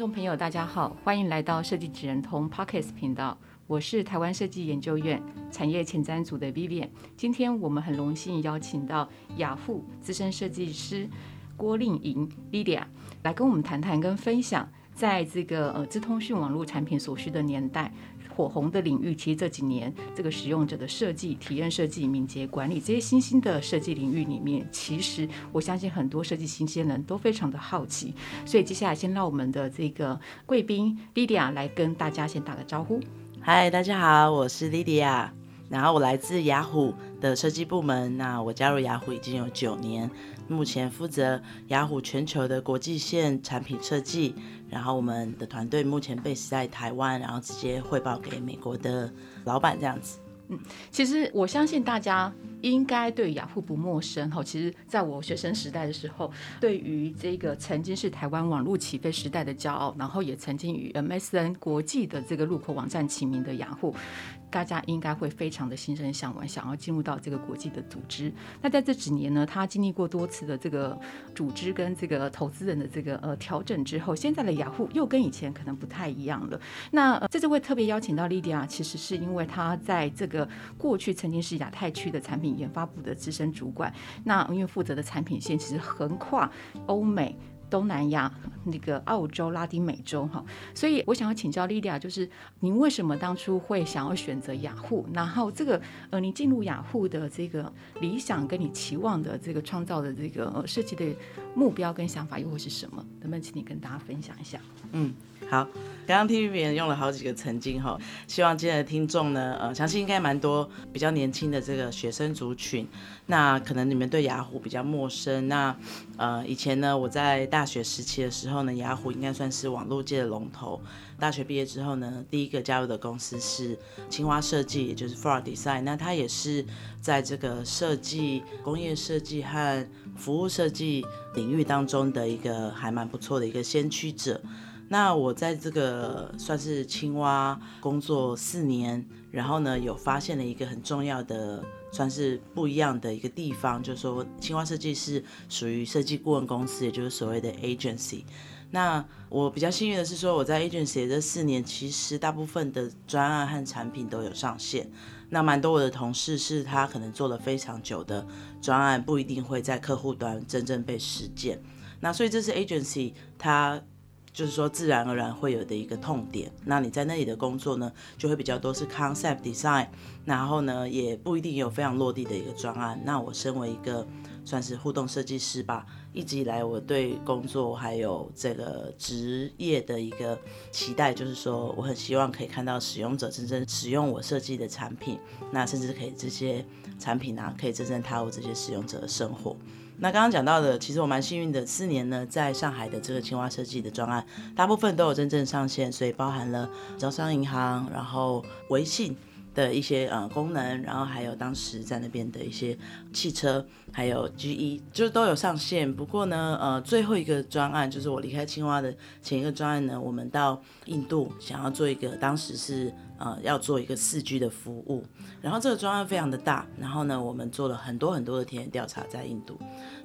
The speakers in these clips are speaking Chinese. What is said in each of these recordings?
众朋友，大家好，欢迎来到设计指人通 Podcast 频道。我是台湾设计研究院产业前瞻组的 Vivian。今天我们很荣幸邀请到雅虎资深设计师郭令莹 Lidia 来跟我们谈谈跟分享，在这个呃资通讯网络产品所需的年代。火红的领域，其实这几年这个使用者的设计、体验设计、敏捷管理这些新兴的设计领域里面，其实我相信很多设计新鲜人都非常的好奇。所以接下来先让我们的这个贵宾莉迪亚来跟大家先打个招呼。嗨，大家好，我是莉迪亚然后我来自雅虎的设计部门。那我加入雅虎已经有九年。目前负责雅虎全球的国际线产品设计，然后我们的团队目前 base 在台湾，然后直接汇报给美国的老板这样子。嗯，其实我相信大家应该对雅虎不陌生哈。其实在我学生时代的时候，对于这个曾经是台湾网络起飞时代的骄傲，然后也曾经与 MSN 国际的这个入口网站齐名的雅虎。大家应该会非常的心生向往，想要进入到这个国际的组织。那在这几年呢，他经历过多次的这个组织跟这个投资人的这个呃调整之后，现在的雅虎又跟以前可能不太一样了。那、呃、这次会特别邀请到莉迪亚其实是因为他在这个过去曾经是亚太区的产品研发部的资深主管，那因为负责的产品线其实横跨欧美。东南亚、那个澳洲、拉丁美洲，哈，所以我想要请教莉莉亚就是您为什么当初会想要选择雅虎？然后这个呃，你进入雅虎的这个理想跟你期望的这个创造的这个设计的目标跟想法又会是什么？能不能请你跟大家分享一下？嗯。好，刚刚 TV 别人用了好几个曾经哈，希望今天的听众呢，呃，相信应该蛮多比较年轻的这个学生族群，那可能你们对雅虎比较陌生，那呃，以前呢，我在大大学时期的时候呢，雅虎应该算是网络界的龙头。大学毕业之后呢，第一个加入的公司是青蛙设计，也就是 Frog Design，那它也是在这个设计、工业设计和服务设计领域当中的一个还蛮不错的一个先驱者。那我在这个算是青蛙工作四年，然后呢，有发现了一个很重要的，算是不一样的一个地方，就是说青蛙设计是属于设计顾问公司，也就是所谓的 agency。那我比较幸运的是说，我在 agency 这四年，其实大部分的专案和产品都有上线。那蛮多我的同事是他可能做了非常久的专案，不一定会在客户端真正被实践。那所以这是 agency 它。就是说，自然而然会有的一个痛点。那你在那里的工作呢，就会比较多是 concept design，然后呢，也不一定有非常落地的一个专案。那我身为一个算是互动设计师吧，一直以来我对工作还有这个职业的一个期待，就是说，我很希望可以看到使用者真正使用我设计的产品，那甚至可以这些产品啊，可以真正踏入这些使用者的生活。那刚刚讲到的，其实我蛮幸运的，四年呢，在上海的这个青蛙设计的专案，大部分都有真正上线，所以包含了招商银行，然后微信的一些呃功能，然后还有当时在那边的一些汽车，还有 GE，就是都有上线。不过呢，呃，最后一个专案就是我离开青蛙的前一个专案呢，我们到印度想要做一个，当时是呃要做一个四 G 的服务，然后这个专案非常的大，然后呢，我们做了很多很多的田野调查在印度。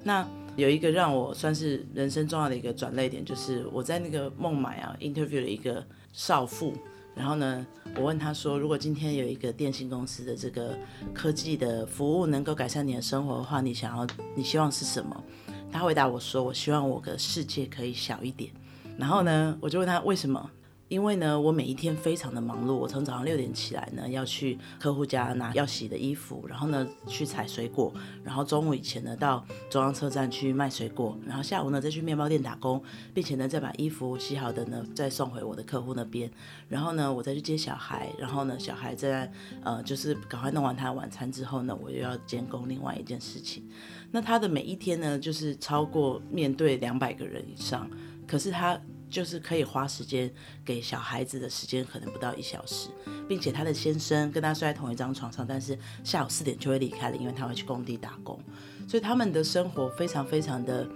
那有一个让我算是人生重要的一个转捩点，就是我在那个孟买啊 interview 了一个少妇，然后呢，我问他说，如果今天有一个电信公司的这个科技的服务能够改善你的生活的话，你想要，你希望是什么？他回答我说，我希望我的世界可以小一点。然后呢，我就问他为什么？因为呢，我每一天非常的忙碌，我从早上六点起来呢，要去客户家拿要洗的衣服，然后呢去采水果，然后中午以前呢到中央车站去卖水果，然后下午呢再去面包店打工，并且呢再把衣服洗好的呢再送回我的客户那边，然后呢我再去接小孩，然后呢小孩在呃就是赶快弄完他的晚餐之后呢，我又要监工另外一件事情。那他的每一天呢就是超过面对两百个人以上，可是他。就是可以花时间给小孩子的时间可能不到一小时，并且他的先生跟他睡在同一张床上，但是下午四点就会离开了，因为他会去工地打工，所以他们的生活非常非常的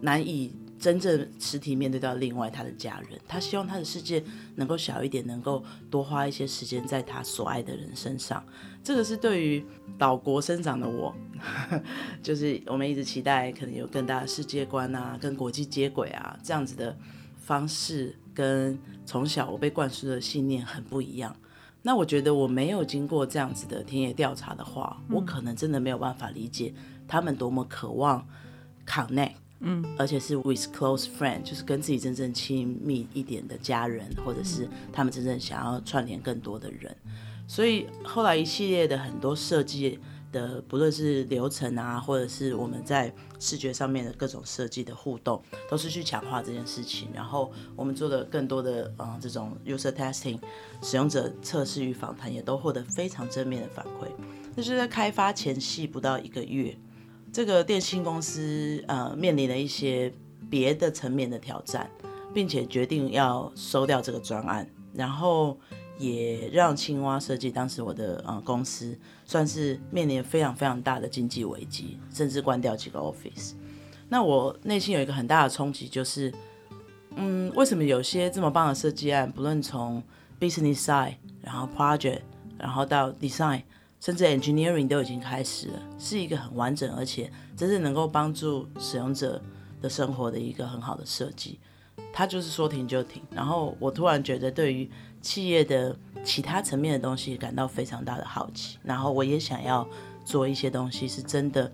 难以真正实体面对到另外他的家人。他希望他的世界能够小一点，能够多花一些时间在他所爱的人身上。这个是对于岛国生长的我，就是我们一直期待可能有更大的世界观啊，跟国际接轨啊这样子的。方式跟从小我被灌输的信念很不一样。那我觉得我没有经过这样子的田野调查的话，嗯、我可能真的没有办法理解他们多么渴望 connect，嗯，而且是 with close friend，就是跟自己真正亲密一点的家人，或者是他们真正想要串联更多的人。所以后来一系列的很多设计。的不论是流程啊，或者是我们在视觉上面的各种设计的互动，都是去强化这件事情。然后我们做了更多的嗯这种 user testing，使用者测试与访谈，也都获得非常正面的反馈。那是在开发前夕不到一个月，这个电信公司呃面临了一些别的层面的挑战，并且决定要收掉这个专案，然后。也让青蛙设计当时我的呃公司算是面临非常非常大的经济危机，甚至关掉几个 office。那我内心有一个很大的冲击，就是嗯，为什么有些这么棒的设计案，不论从 business side，然后 project，然后到 design，甚至 engineering 都已经开始了，是一个很完整而且真正能够帮助使用者的生活的一个很好的设计，他就是说停就停。然后我突然觉得对于企业的其他层面的东西感到非常大的好奇，然后我也想要做一些东西，是真的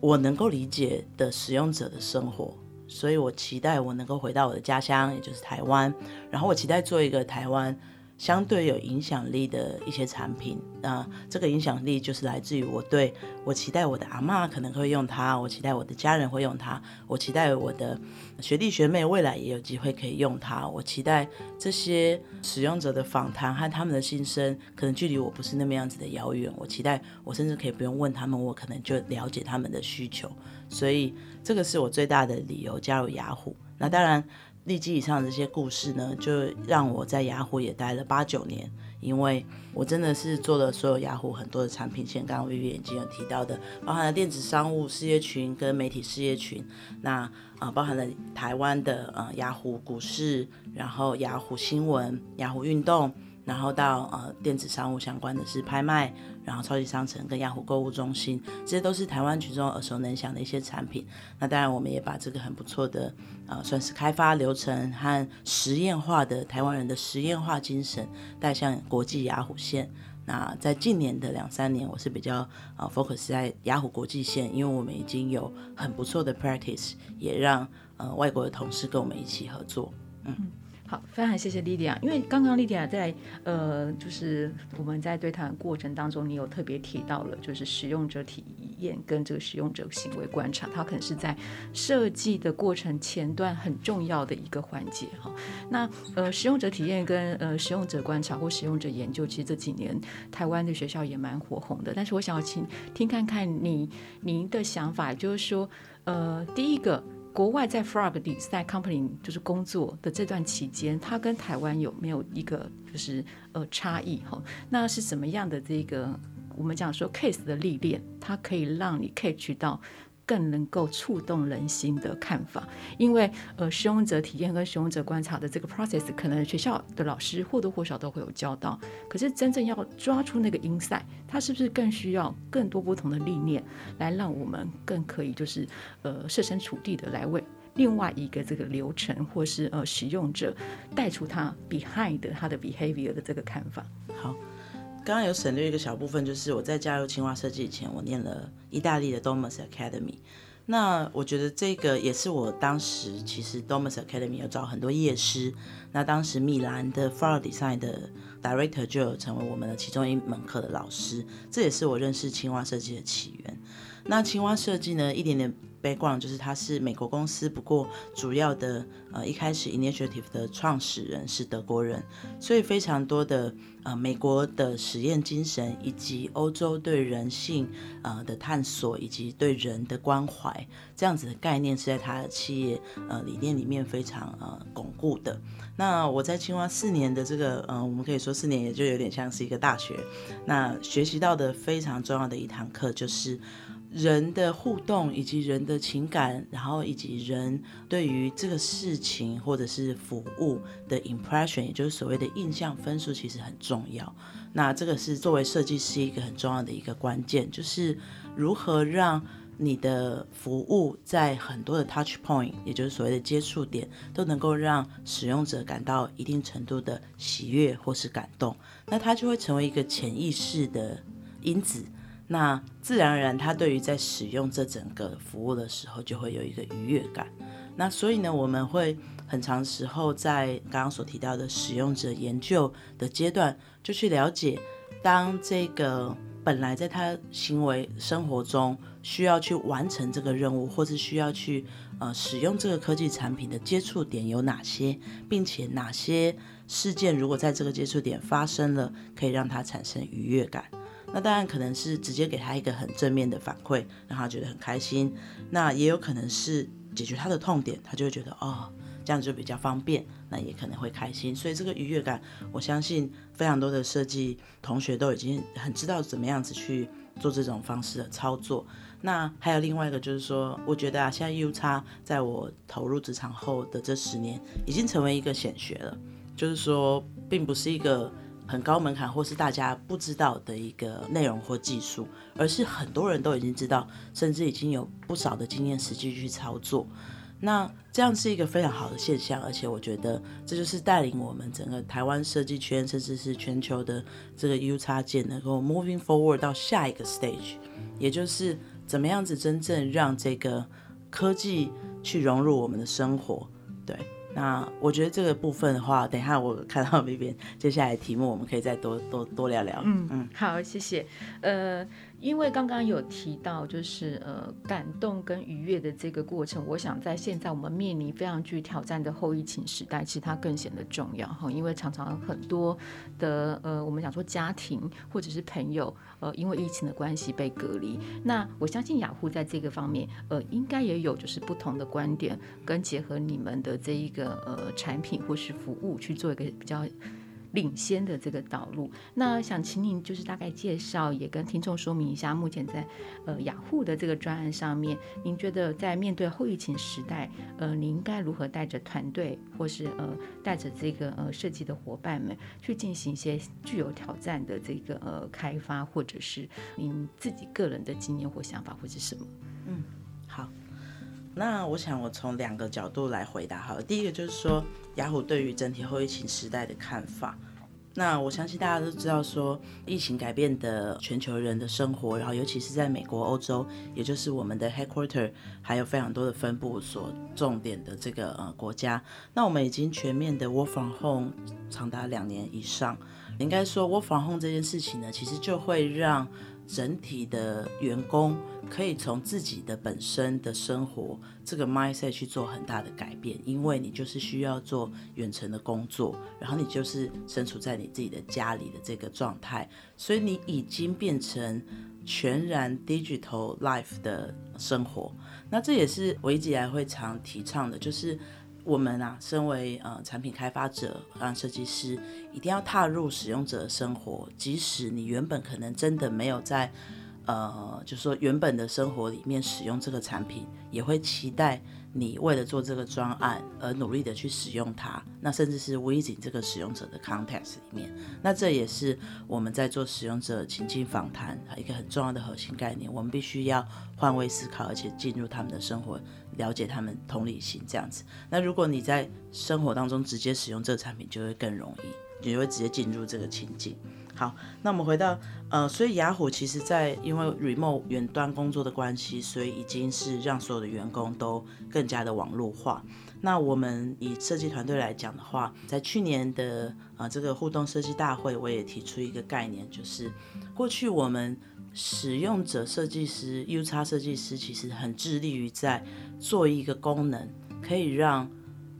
我能够理解的使用者的生活，所以我期待我能够回到我的家乡，也就是台湾，然后我期待做一个台湾。相对有影响力的一些产品，那这个影响力就是来自于我对我期待我的阿嬷可能会用它，我期待我的家人会用它，我期待我的学弟学妹未来也有机会可以用它，我期待这些使用者的访谈和他们的心声，可能距离我不是那么样子的遥远，我期待我甚至可以不用问他们，我可能就了解他们的需求，所以这个是我最大的理由加入雅虎。那当然。立基以上的这些故事呢，就让我在雅虎也待了八九年，因为我真的是做了所有雅虎很多的产品线，刚刚 v i v i 已经有提到的，包含了电子商务事业群跟媒体事业群，那啊、包含了台湾的呃雅虎股市，然后雅虎新闻、雅虎运动。然后到呃电子商务相关的是拍卖，然后超级商城跟雅虎购物中心，这些都是台湾群众耳熟能详的一些产品。那当然，我们也把这个很不错的呃算是开发流程和实验化的台湾人的实验化精神带向国际雅虎线。那在近年的两三年，我是比较呃 focus 在雅虎国际线，因为我们已经有很不错的 practice，也让呃外国的同事跟我们一起合作，嗯。好，非常谢谢莉迪亚。因为刚刚莉迪亚在呃，就是我们在对谈过程当中，你有特别提到了，就是使用者体验跟这个使用者行为观察，它可能是在设计的过程前段很重要的一个环节哈。那呃，使用者体验跟呃使用者观察或使用者研究，其实这几年台湾的学校也蛮火红的。但是我想要请听看看你您的想法，就是说呃，第一个。国外在 Frog Design Company 就是工作的这段期间，它跟台湾有没有一个就是呃差异哈？那是什么样的这个我们讲说 case 的历练，它可以让你 catch 到？更能够触动人心的看法，因为呃，使用者体验跟使用者观察的这个 process，可能学校的老师或多或少都会有教到。可是真正要抓出那个 insight，它是不是更需要更多不同的历练，来让我们更可以就是呃设身处地的来为另外一个这个流程或是呃使用者带出他 behind 他的 behavior 的这个看法。好。刚刚有省略一个小部分，就是我在加入青蛙设计以前，我念了意大利的 Domus Academy。那我觉得这个也是我当时其实 Domus Academy 有找很多业师，那当时米兰的 Far Design 的 Director 就有成为我们的其中一门课的老师，这也是我认识青蛙设计的起源。那青蛙设计呢，一点点。Background 就是他是美国公司，不过主要的呃一开始 initiative 的创始人是德国人，所以非常多的呃美国的实验精神以及欧洲对人性呃的探索以及对人的关怀这样子的概念是在他的企业呃理念里面非常呃巩固的。那我在青蛙四年的这个呃我们可以说四年也就有点像是一个大学，那学习到的非常重要的一堂课就是。人的互动，以及人的情感，然后以及人对于这个事情或者是服务的 impression，也就是所谓的印象分数，其实很重要。那这个是作为设计师一个很重要的一个关键，就是如何让你的服务在很多的 touch point，也就是所谓的接触点，都能够让使用者感到一定程度的喜悦或是感动，那它就会成为一个潜意识的因子。那自然而然，他对于在使用这整个服务的时候，就会有一个愉悦感。那所以呢，我们会很长时候在刚刚所提到的使用者研究的阶段，就去了解，当这个本来在他行为生活中需要去完成这个任务，或是需要去呃使用这个科技产品的接触点有哪些，并且哪些事件如果在这个接触点发生了，可以让他产生愉悦感。那当然可能是直接给他一个很正面的反馈，让他觉得很开心。那也有可能是解决他的痛点，他就会觉得哦，这样子就比较方便，那也可能会开心。所以这个愉悦感，我相信非常多的设计同学都已经很知道怎么样子去做这种方式的操作。那还有另外一个就是说，我觉得啊，现在 UX 在我投入职场后的这十年，已经成为一个显学了，就是说，并不是一个。很高门槛，或是大家不知道的一个内容或技术，而是很多人都已经知道，甚至已经有不少的经验实际去操作。那这样是一个非常好的现象，而且我觉得这就是带领我们整个台湾设计圈，甚至是全球的这个 U 插件能够 moving forward 到下一个 stage，也就是怎么样子真正让这个科技去融入我们的生活，对。那我觉得这个部分的话，等一下我看到 Vivian 接下来题目，我们可以再多多多聊聊。嗯嗯，好，谢谢。呃。因为刚刚有提到，就是呃感动跟愉悦的这个过程，我想在现在我们面临非常具挑战的后疫情时代，其实它更显得重要哈。因为常常很多的呃我们讲说家庭或者是朋友呃因为疫情的关系被隔离，那我相信雅虎在这个方面呃应该也有就是不同的观点，跟结合你们的这一个呃产品或是服务去做一个比较。领先的这个导路，那想请您就是大概介绍，也跟听众说明一下，目前在呃雅虎的这个专案上面，您觉得在面对后疫情时代，呃，您应该如何带着团队，或是呃带着这个呃设计的伙伴们，去进行一些具有挑战的这个呃开发，或者是您自己个人的经验或想法，或者是什么？嗯，那我想我从两个角度来回答好。第一个就是说，雅虎对于整体后疫情时代的看法。那我相信大家都知道，说疫情改变的全球人的生活，然后尤其是在美国、欧洲，也就是我们的 headquarter，还有非常多的分部所重点的这个呃国家。那我们已经全面的 work from home 长达两年以上。应该说 work from home 这件事情呢，其实就会让。整体的员工可以从自己的本身的生活这个 mindset 去做很大的改变，因为你就是需要做远程的工作，然后你就是身处在你自己的家里的这个状态，所以你已经变成全然 digital life 的生活。那这也是我一直以来会常提倡的，就是。我们啊，身为呃产品开发者，让设计师一定要踏入使用者的生活，即使你原本可能真的没有在呃，就是说原本的生活里面使用这个产品，也会期待。你为了做这个专案而努力的去使用它，那甚至是 within 这个使用者的 context 里面，那这也是我们在做使用者情境访谈一个很重要的核心概念。我们必须要换位思考，而且进入他们的生活，了解他们同理心这样子。那如果你在生活当中直接使用这个产品，就会更容易，你就会直接进入这个情境。好，那我们回到呃，所以雅虎其实在因为 remote 远端工作的关系，所以已经是让所有的员工都更加的网络化。那我们以设计团队来讲的话，在去年的呃这个互动设计大会，我也提出一个概念，就是过去我们使用者设计师 UX 设计师其实很致力于在做一个功能，可以让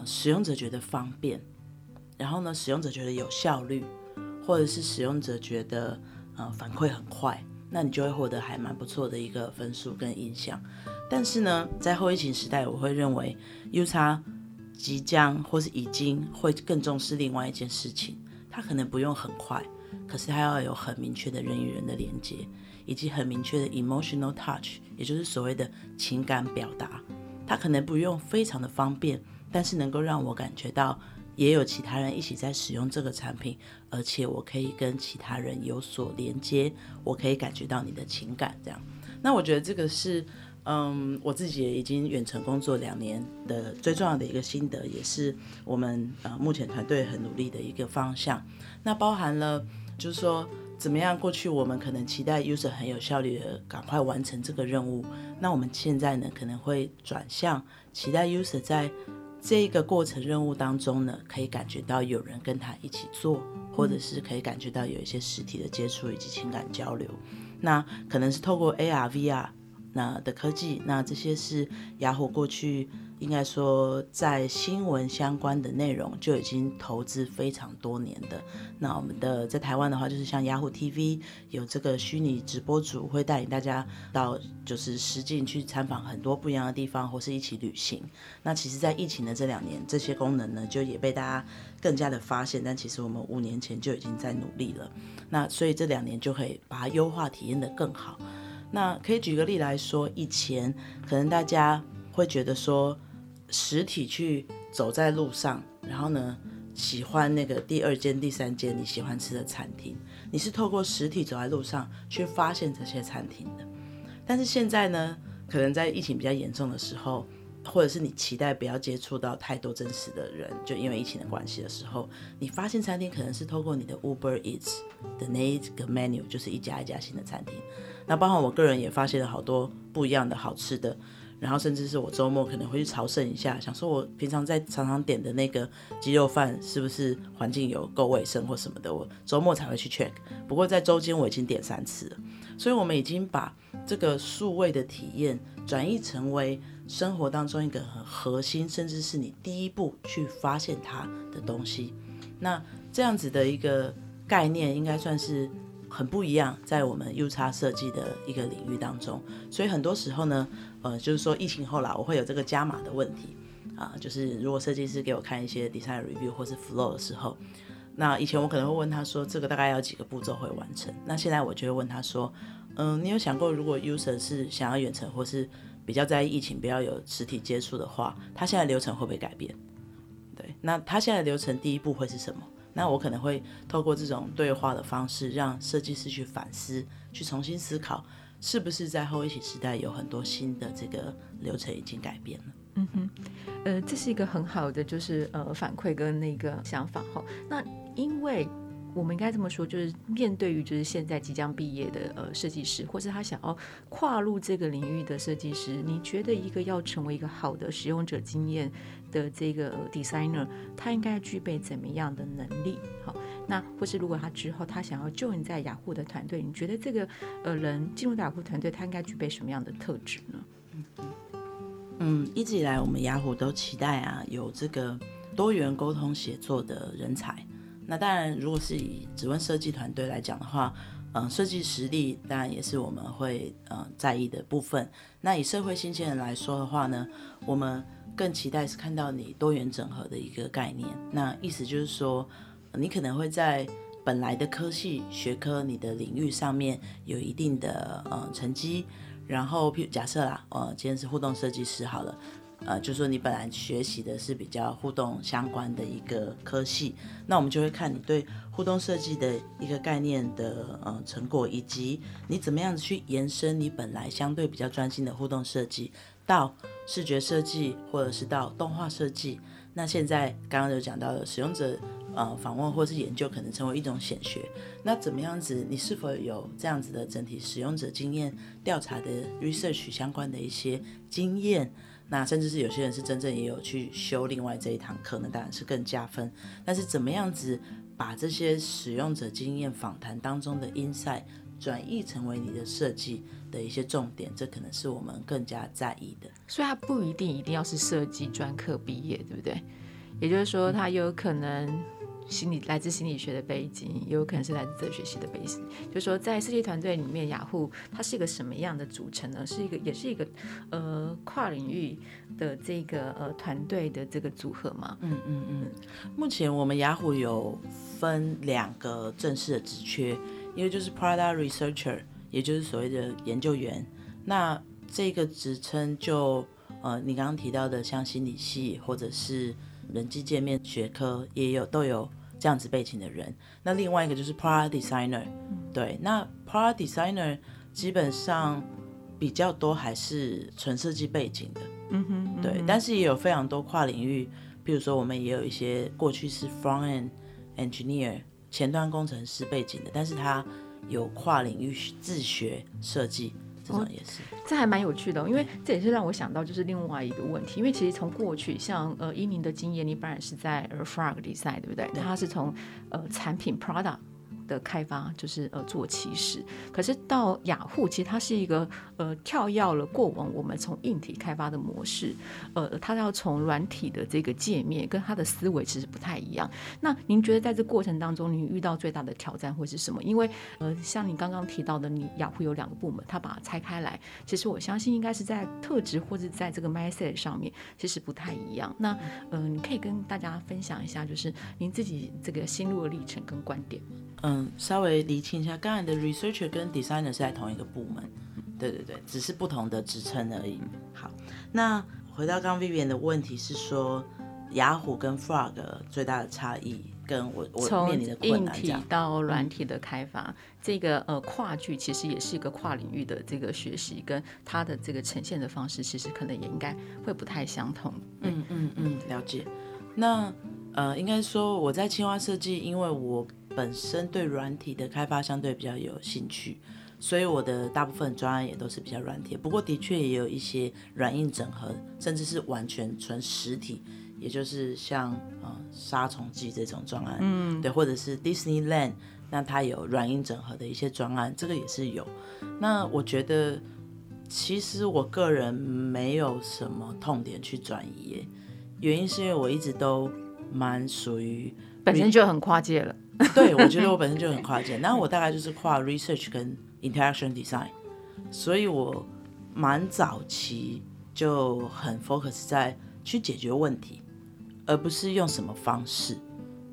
使用者觉得方便，然后呢，使用者觉得有效率。或者是使用者觉得呃反馈很快，那你就会获得还蛮不错的一个分数跟印象。但是呢，在后疫情时代，我会认为 UX 即将或是已经会更重视另外一件事情，它可能不用很快，可是它要有很明确的人与人的连接，以及很明确的 emotional touch，也就是所谓的情感表达。它可能不用非常的方便，但是能够让我感觉到。也有其他人一起在使用这个产品，而且我可以跟其他人有所连接，我可以感觉到你的情感，这样。那我觉得这个是，嗯，我自己也已经远程工作两年的最重要的一个心得，也是我们呃目前团队很努力的一个方向。那包含了就是说，怎么样？过去我们可能期待 user 很有效率的赶快完成这个任务，那我们现在呢可能会转向期待 user 在。这个过程任务当中呢，可以感觉到有人跟他一起做，或者是可以感觉到有一些实体的接触以及情感交流。那可能是透过 AR、VR 那的科技，那这些是雅虎过去。应该说，在新闻相关的内容就已经投资非常多年的。那我们的在台湾的话，就是像雅虎 TV 有这个虚拟直播组，会带领大家到就是实境去参访很多不一样的地方，或是一起旅行。那其实，在疫情的这两年，这些功能呢，就也被大家更加的发现。但其实我们五年前就已经在努力了。那所以这两年就可以把它优化体验得更好。那可以举个例来说，以前可能大家会觉得说。实体去走在路上，然后呢，喜欢那个第二间、第三间你喜欢吃的餐厅，你是透过实体走在路上去发现这些餐厅的。但是现在呢，可能在疫情比较严重的时候，或者是你期待不要接触到太多真实的人，就因为疫情的关系的时候，你发现餐厅可能是透过你的 Uber Eats 的那一个 menu，就是一家一家新的餐厅。那包括我个人也发现了好多不一样的好吃的。然后甚至是我周末可能会去朝圣一下，想说我平常在常常点的那个鸡肉饭是不是环境有够卫生或什么的，我周末才会去 check。不过在周间我已经点三次了，所以我们已经把这个数位的体验转移成为生活当中一个很核心，甚至是你第一步去发现它的东西。那这样子的一个概念应该算是。很不一样，在我们 UX 设计的一个领域当中，所以很多时候呢，呃，就是说疫情后来我会有这个加码的问题啊，就是如果设计师给我看一些 design review 或是 flow 的时候，那以前我可能会问他说，这个大概要几个步骤会完成？那现在我就会问他说，嗯、你有想过如果 user 是想要远程或是比较在意疫情，不要有实体接触的话，他现在流程会不会改变？对，那他现在流程第一步会是什么？那我可能会透过这种对话的方式，让设计师去反思，去重新思考，是不是在后一起时代有很多新的这个流程已经改变了。嗯哼，呃，这是一个很好的就是呃反馈跟那个想法哈。那因为。我们应该这么说，就是面对于就是现在即将毕业的呃设计师，或是他想要跨入这个领域的设计师，你觉得一个要成为一个好的使用者经验的这个 designer，他应该具备怎么样的能力？好，那或是如果他之后他想要 join 在雅虎的团队，你觉得这个呃人进入雅虎团队，他应该具备什么样的特质呢？嗯，一直以来我们雅虎都期待啊有这个多元沟通协作的人才。那当然，如果是以指纹设计团队来讲的话，嗯、设计实力当然也是我们会呃在意的部分。那以社会新鲜人来说的话呢，我们更期待是看到你多元整合的一个概念。那意思就是说，你可能会在本来的科系学科你的领域上面有一定的呃成绩，然后譬如假设啦，呃，今天是互动设计师好了。呃，就是说你本来学习的是比较互动相关的一个科系，那我们就会看你对互动设计的一个概念的呃成果，以及你怎么样子去延伸你本来相对比较专心的互动设计到视觉设计，或者是到动画设计。那现在刚刚有讲到了使用者呃访问或是研究，可能成为一种显学。那怎么样子？你是否有这样子的整体使用者经验调查的 research 相关的一些经验？那甚至是有些人是真正也有去修另外这一堂课，那当然是更加分。但是怎么样子把这些使用者经验访谈当中的 insight 转译成为你的设计的一些重点，这可能是我们更加在意的。所以它不一定一定要是设计专科毕业，对不对？也就是说，他有可能心理来自心理学的背景，也有可能是来自哲学系的背景。就是说，在设计团队里面，雅虎它是一个什么样的组成呢？是一个，也是一个呃跨领域的这个呃团队的这个组合吗？嗯嗯嗯。目前我们雅虎有分两个正式的职缺，一个就是 Product Researcher，也就是所谓的研究员。那这个职称就呃，你刚刚提到的像心理系或者是。人机界面学科也有都有这样子背景的人，那另外一个就是 Product Designer，对，那 Product Designer 基本上比较多还是纯设计背景的，嗯哼，对，但是也有非常多跨领域，比如说我们也有一些过去是 Front End Engineer 前端工程师背景的，但是他有跨领域自学设计。哦，也是，这还蛮有趣的，因为这也是让我想到就是另外一个问题，因为其实从过去像呃伊宁的经验，你本来是在呃 Frog Design 对不对？对，他是从呃产品 Product。的开发就是呃做起始，可是到雅虎，其实它是一个呃跳跃了过往我们从硬体开发的模式，呃，它要从软体的这个界面跟它的思维其实不太一样。那您觉得在这过程当中，您遇到最大的挑战会是什么？因为呃，像你刚刚提到的，你雅虎有两个部门，它把它拆开来，其实我相信应该是在特质或者在这个 mindset 上面其实不太一样。那呃，你可以跟大家分享一下，就是您自己这个心路的历程跟观点吗？嗯，稍微厘清一下，刚才的 researcher 跟 designer 是在同一个部门，对对对，只是不同的职称而已。好，那回到刚刚 Vivian 的问题是说，雅虎跟 Frog 最大的差异，跟我我面临的困难，从硬体到软体的开发，嗯、这个呃跨距其实也是一个跨领域的这个学习，跟它的这个呈现的方式，其实可能也应该会不太相同。嗯嗯嗯，了解。那呃，应该说我在青蛙设计，因为我。本身对软体的开发相对比较有兴趣，所以我的大部分专案也都是比较软体。不过的确也有一些软硬整合，甚至是完全纯实体，也就是像呃杀虫剂这种专案，嗯，对，或者是 Disneyland，那它有软硬整合的一些专案，这个也是有。那我觉得其实我个人没有什么痛点去转移，原因是因为我一直都蛮属于本身就很跨界了。对，我觉得我本身就很跨界，然后我大概就是跨 research 跟 interaction design，所以我蛮早期就很 focus 在去解决问题，而不是用什么方式。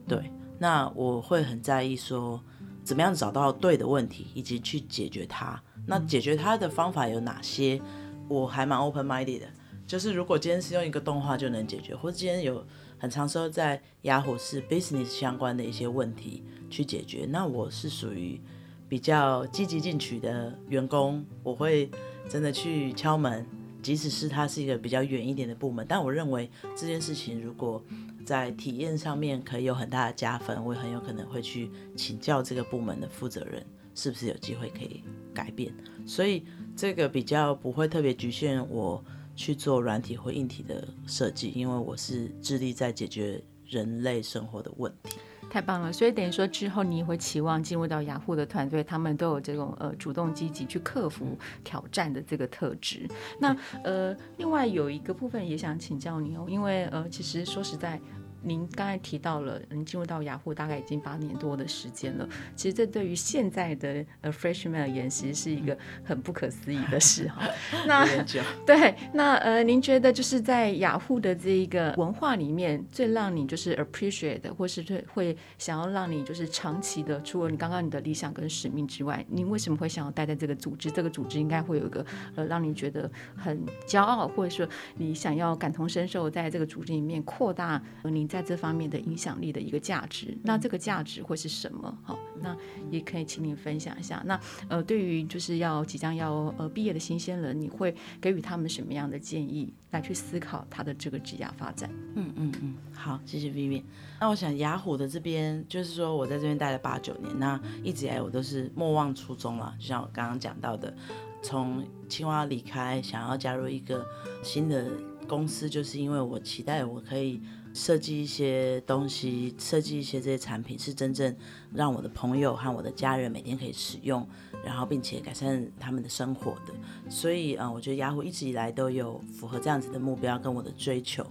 对，那我会很在意说怎么样找到对的问题，以及去解决它。那解决它的方法有哪些？我还蛮 open minded 的，就是如果今天是用一个动画就能解决，或者今天有。很常说在雅虎是 business 相关的一些问题去解决，那我是属于比较积极进取的员工，我会真的去敲门，即使是它是一个比较远一点的部门，但我认为这件事情如果在体验上面可以有很大的加分，我也很有可能会去请教这个部门的负责人，是不是有机会可以改变，所以这个比较不会特别局限我。去做软体或硬体的设计，因为我是致力在解决人类生活的问题。太棒了，所以等于说之后你也会期望进入到雅虎的团队，他们都有这种呃主动积极去克服挑战的这个特质。那呃，另外有一个部分也想请教你哦，因为呃，其实说实在。您刚才提到了，您进入到雅虎大概已经八年多的时间了。其实这对于现在的呃 freshman 而言，其实是一个很不可思议的事哈。那对，那呃，您觉得就是在雅虎的这一个文化里面，最让你就是 appreciate 的，或是会会想要让你就是长期的，除了你刚刚你的理想跟使命之外，您为什么会想要待在这个组织？这个组织应该会有一个呃，让你觉得很骄傲，或者说你想要感同身受，在这个组织里面扩大你。在这方面的影响力的一个价值。那这个价值会是什么？好，那也可以请你分享一下。那呃，对于就是要即将要呃毕业的新鲜人，你会给予他们什么样的建议来去思考他的这个职业发展？嗯嗯嗯，好，谢谢 Vivian。那我想雅虎的这边就是说我在这边待了八九年，那一直以来我都是莫忘初衷了，就像我刚刚讲到的。从青蛙离开，想要加入一个新的公司，就是因为我期待我可以设计一些东西，设计一些这些产品，是真正让我的朋友和我的家人每天可以使用，然后并且改善他们的生活的。所以啊，我觉得雅虎一直以来都有符合这样子的目标跟我的追求。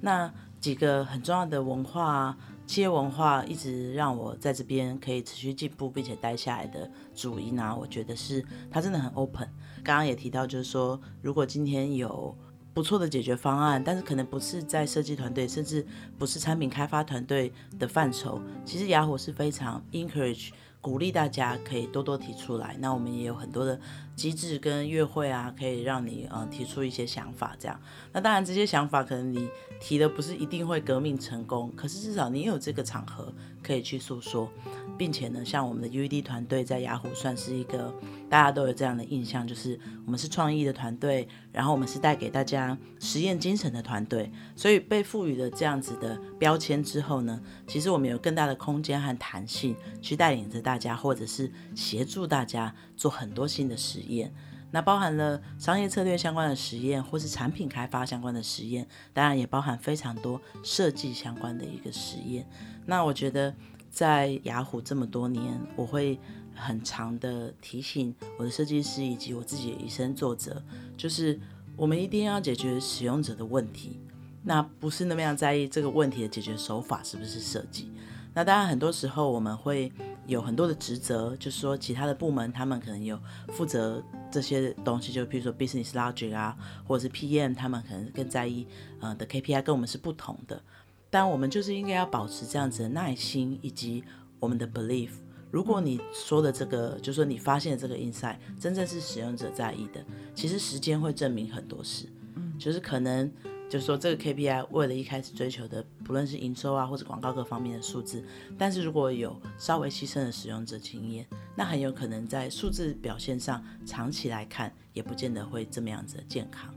那几个很重要的文化。企业文化一直让我在这边可以持续进步，并且待下来的主因呢，我觉得是它真的很 open。刚刚也提到，就是说，如果今天有不错的解决方案，但是可能不是在设计团队，甚至不是产品开发团队的范畴，其实雅虎是非常 encourage。鼓励大家可以多多提出来，那我们也有很多的机制跟月会啊，可以让你呃提出一些想法这样。那当然这些想法可能你提的不是一定会革命成功，可是至少你有这个场合可以去诉说。并且呢，像我们的 UED 团队在雅虎算是一个大家都有这样的印象，就是我们是创意的团队，然后我们是带给大家实验精神的团队。所以被赋予了这样子的标签之后呢，其实我们有更大的空间和弹性去带领着大大家，或者是协助大家做很多新的实验。那包含了商业策略相关的实验，或是产品开发相关的实验，当然也包含非常多设计相关的一个实验。那我觉得。在雅虎这么多年，我会很长的提醒我的设计师以及我自己的以身作则，就是我们一定要解决使用者的问题，那不是那么样在意这个问题的解决手法是不是设计。那当然很多时候我们会有很多的职责，就是说其他的部门他们可能有负责这些东西，就比如说 business logic 啊，或者是 PM，他们可能更在意呃的 KPI 跟我们是不同的。但我们就是应该要保持这样子的耐心，以及我们的 belief。如果你说的这个，就是说你发现的这个 insight，真正是使用者在意的，其实时间会证明很多事。嗯，就是可能就是说这个 KPI 为了一开始追求的，不论是营收啊或者广告各方面的数字，但是如果有稍微牺牲的使用者经验，那很有可能在数字表现上长期来看，也不见得会这么样子的健康。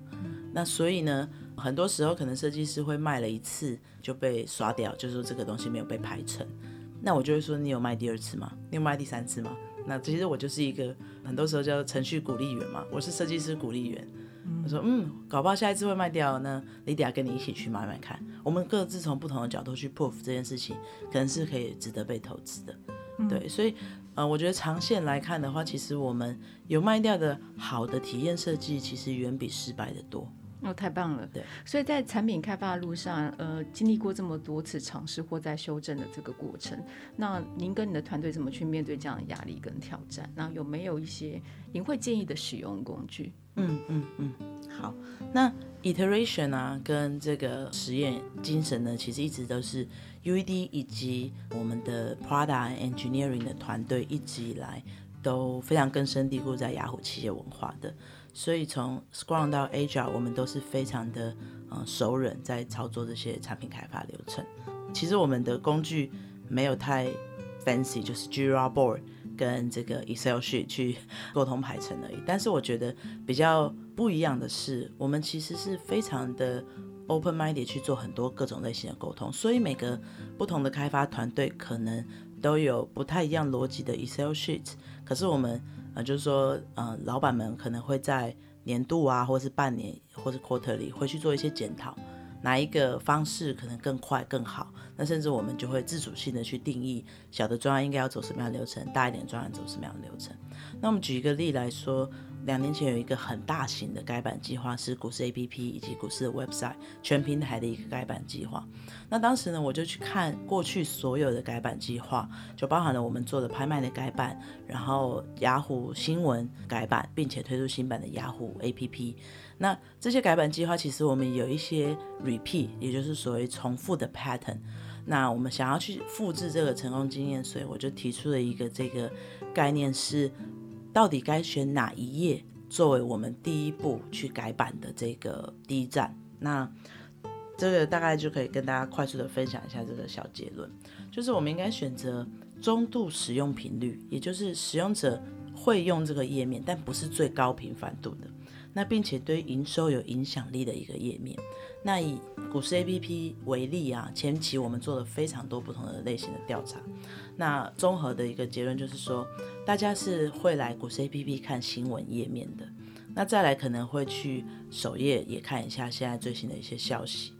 那所以呢，很多时候可能设计师会卖了一次就被刷掉，就是说这个东西没有被排成。那我就会说，你有卖第二次吗？你有卖第三次吗？那其实我就是一个很多时候叫程序鼓励员嘛，我是设计师鼓励员。我说，嗯，搞不好下一次会卖掉呢，你等下跟你一起去买买看。我们各自从不同的角度去 proof 这件事情，可能是可以值得被投资的。对，所以呃，我觉得长线来看的话，其实我们有卖掉的好的体验设计，其实远比失败的多。哦，太棒了！对，所以在产品开发的路上，呃，经历过这么多次尝试或在修正的这个过程，那您跟你的团队怎么去面对这样的压力跟挑战？那有没有一些您会建议的使用工具？嗯嗯嗯，好，那 iteration 啊，跟这个实验精神呢，其实一直都是 UED 以及我们的 Product Engineering 的团队一直以来都非常根深蒂固在雅虎企业文化的。所以从 Scrum 到 Agile，我们都是非常的嗯熟人在操作这些产品开发流程。其实我们的工具没有太 fancy，就是 Jira Board 跟这个 Excel Sheet 去 沟通排程而已。但是我觉得比较不一样的是，我们其实是非常的 open-minded 去做很多各种类型的沟通。所以每个不同的开发团队可能都有不太一样逻辑的 Excel Sheet，可是我们。啊，就是说，嗯，老板们可能会在年度啊，或是半年，或是 quarterly 会去做一些检讨，哪一个方式可能更快更好。那甚至我们就会自主性的去定义小的专案应该要走什么样的流程，大一点专案走什么样的流程。那我们举一个例来说。两年前有一个很大型的改版计划，是股市 APP 以及股市的 website 全平台的一个改版计划。那当时呢，我就去看过去所有的改版计划，就包含了我们做的拍卖的改版，然后雅虎新闻改版，并且推出新版的雅虎 APP。那这些改版计划其实我们有一些 repeat，也就是所谓重复的 pattern。那我们想要去复制这个成功经验，所以我就提出了一个这个概念是。到底该选哪一页作为我们第一步去改版的这个第一站？那这个大概就可以跟大家快速的分享一下这个小结论，就是我们应该选择中度使用频率，也就是使用者会用这个页面，但不是最高频繁度的。那并且对营收有影响力的一个页面。那以股市 APP 为例啊，前期我们做了非常多不同的类型的调查。那综合的一个结论就是说，大家是会来股市 APP 看新闻页面的。那再来可能会去首页也看一下现在最新的一些消息。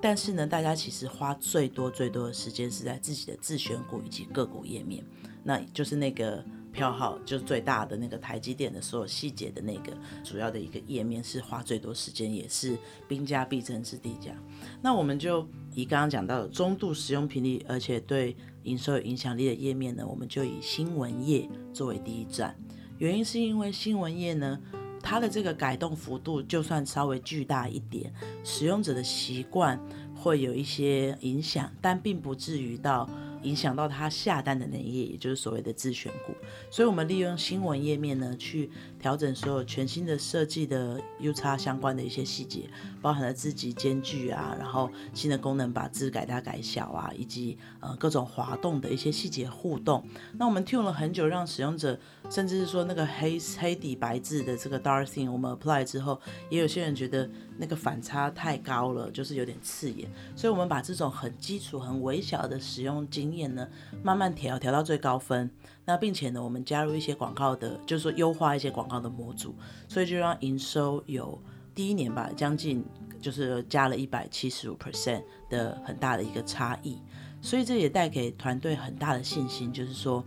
但是呢，大家其实花最多最多的时间是在自己的自选股以及个股页面，那就是那个。票号就是最大的那个台积电的所有细节的那个主要的一个页面，是花最多时间，也是兵家必争之地。这样，那我们就以刚刚讲到的中度使用频率，而且对营收有影响力的页面呢，我们就以新闻页作为第一站。原因是因为新闻页呢，它的这个改动幅度就算稍微巨大一点，使用者的习惯会有一些影响，但并不至于到。影响到他下单的那一页，也就是所谓的自选股。所以，我们利用新闻页面呢，去调整所有全新的设计的 U 叉相关的一些细节，包含了字级间距啊，然后新的功能把字改大改小啊，以及呃各种滑动的一些细节互动。那我们调了很久，让使用者甚至是说那个黑黑底白字的这个 darthing，我们 apply 之后，也有些人觉得那个反差太高了，就是有点刺眼。所以，我们把这种很基础、很微小的使用经验呢，慢慢调调到最高分。那并且呢，我们加入一些广告的，就是说优化一些广告的模组，所以就让营收有第一年吧，将近就是加了一百七十五 percent 的很大的一个差异。所以这也带给团队很大的信心，就是说。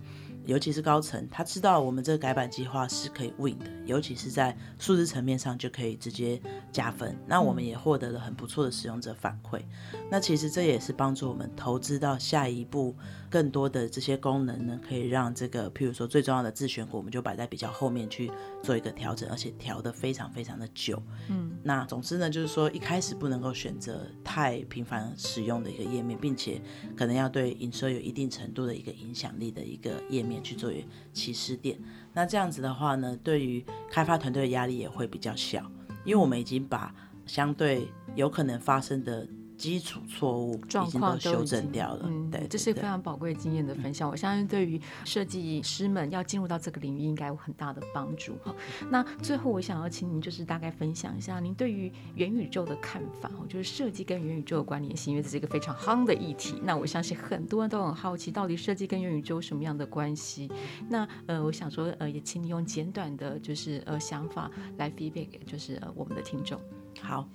尤其是高层，他知道我们这个改版计划是可以 win 的，尤其是在数字层面上就可以直接加分。那我们也获得了很不错的使用者反馈。那其实这也是帮助我们投资到下一步更多的这些功能呢，可以让这个，譬如说最重要的自选股，我们就摆在比较后面去做一个调整，而且调得非常非常的久。嗯，那总之呢，就是说一开始不能够选择太频繁使用的一个页面，并且可能要对营收有一定程度的一个影响力的一个页面。去做起始点，那这样子的话呢，对于开发团队的压力也会比较小，因为我们已经把相对有可能发生的。基础错误状况都修正掉了，嗯，对，这是非常宝贵经验的分享。嗯、我相信对于设计师们要进入到这个领域，应该有很大的帮助哈。那最后我想要请您就是大概分享一下您对于元宇宙的看法，就是设计跟元宇宙的关联性，因为这是一个非常夯的议题。那我相信很多人都很好奇，到底设计跟元宇宙有什么样的关系？那呃，我想说呃，也请你用简短的，就是呃想法来 feedback，就是呃我们的听众。好。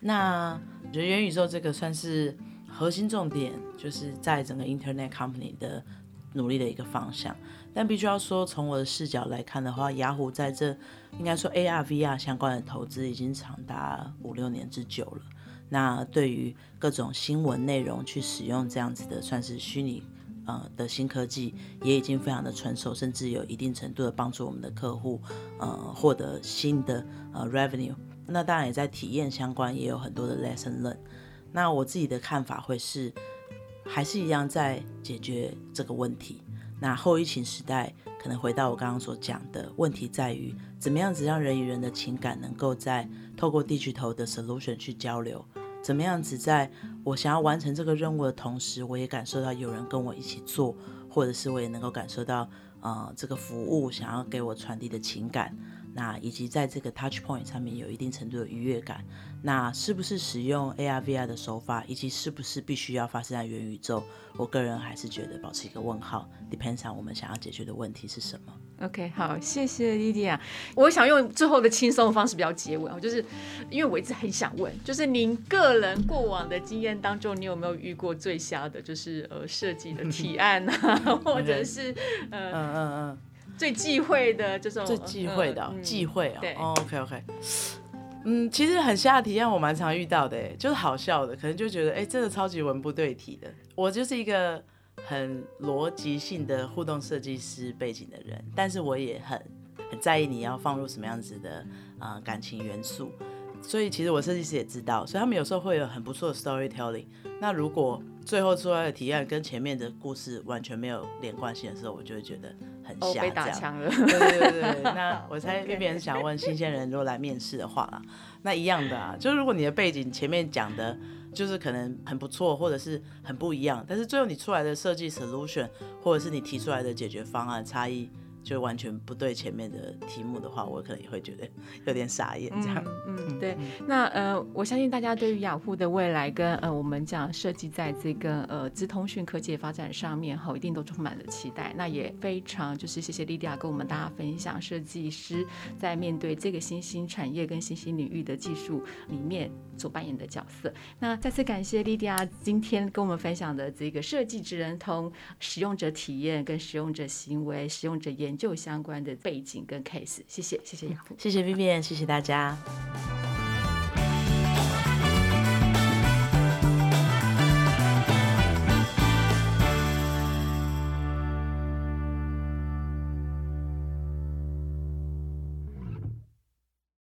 那我觉得元宇宙这个算是核心重点，就是在整个 Internet Company 的努力的一个方向。但必须要说，从我的视角来看的话，雅虎在这应该说 AR、VR 相关的投资已经长达五六年之久了。那对于各种新闻内容去使用这样子的算是虚拟呃的新科技，也已经非常的成熟，甚至有一定程度的帮助我们的客户呃获得新的呃 revenue。那当然也在体验相关，也有很多的 lesson learn。那我自己的看法会是，还是一样在解决这个问题。那后疫情时代，可能回到我刚刚所讲的问题，在于怎么样子让人与人的情感能够在透过 digital 的 solution 去交流，怎么样子在我想要完成这个任务的同时，我也感受到有人跟我一起做，或者是我也能够感受到，呃，这个服务想要给我传递的情感。那以及在这个 touch point 上面有一定程度的愉悦感，那是不是使用 AR VR 的手法，以及是不是必须要发生在元宇宙？我个人还是觉得保持一个问号，depends on 我们想要解决的问题是什么。OK，好，谢谢 Lydia。我想用最后的轻松的方式比较结尾啊，就是因为我一直很想问，就是您个人过往的经验当中，你有没有遇过最瞎的，就是呃设计的提案啊，或者是呃嗯嗯嗯。最忌讳的这种，最忌讳的忌讳啊。哦，OK OK，嗯，其实很瞎的提案我蛮常遇到的，哎，就是好笑的，可能就觉得哎，真的超级文不对题的。我就是一个很逻辑性的互动设计师背景的人，但是我也很很在意你要放入什么样子的啊、呃、感情元素。所以其实我设计师也知道，所以他们有时候会有很不错的 storytelling。那如果最后出来的提案跟前面的故事完全没有连贯性的时候，我就会觉得很瞎。哦，被打枪了。对对对对，那我猜那边想问新鲜人，如果来面试的话，那一样的啊，就是如果你的背景前面讲的就是可能很不错，或者是很不一样，但是最后你出来的设计 solution，或者是你提出来的解决方案差异。就完全不对前面的题目的话，我可能也会觉得 有点傻眼这样。嗯，嗯对。那呃，我相信大家对于雅虎的未来跟呃，我们讲设计在这个呃资通讯科技的发展上面哈，一定都充满了期待。那也非常就是谢谢莉迪亚跟我们大家分享设计师在面对这个新兴产业跟新兴领域的技术里面所扮演的角色。那再次感谢莉迪亚今天跟我们分享的这个设计职人通使用者体验跟使用者行为、使用者研究相关的背景跟 case。谢谢，谢谢，谢谢 Vivian，谢谢大家。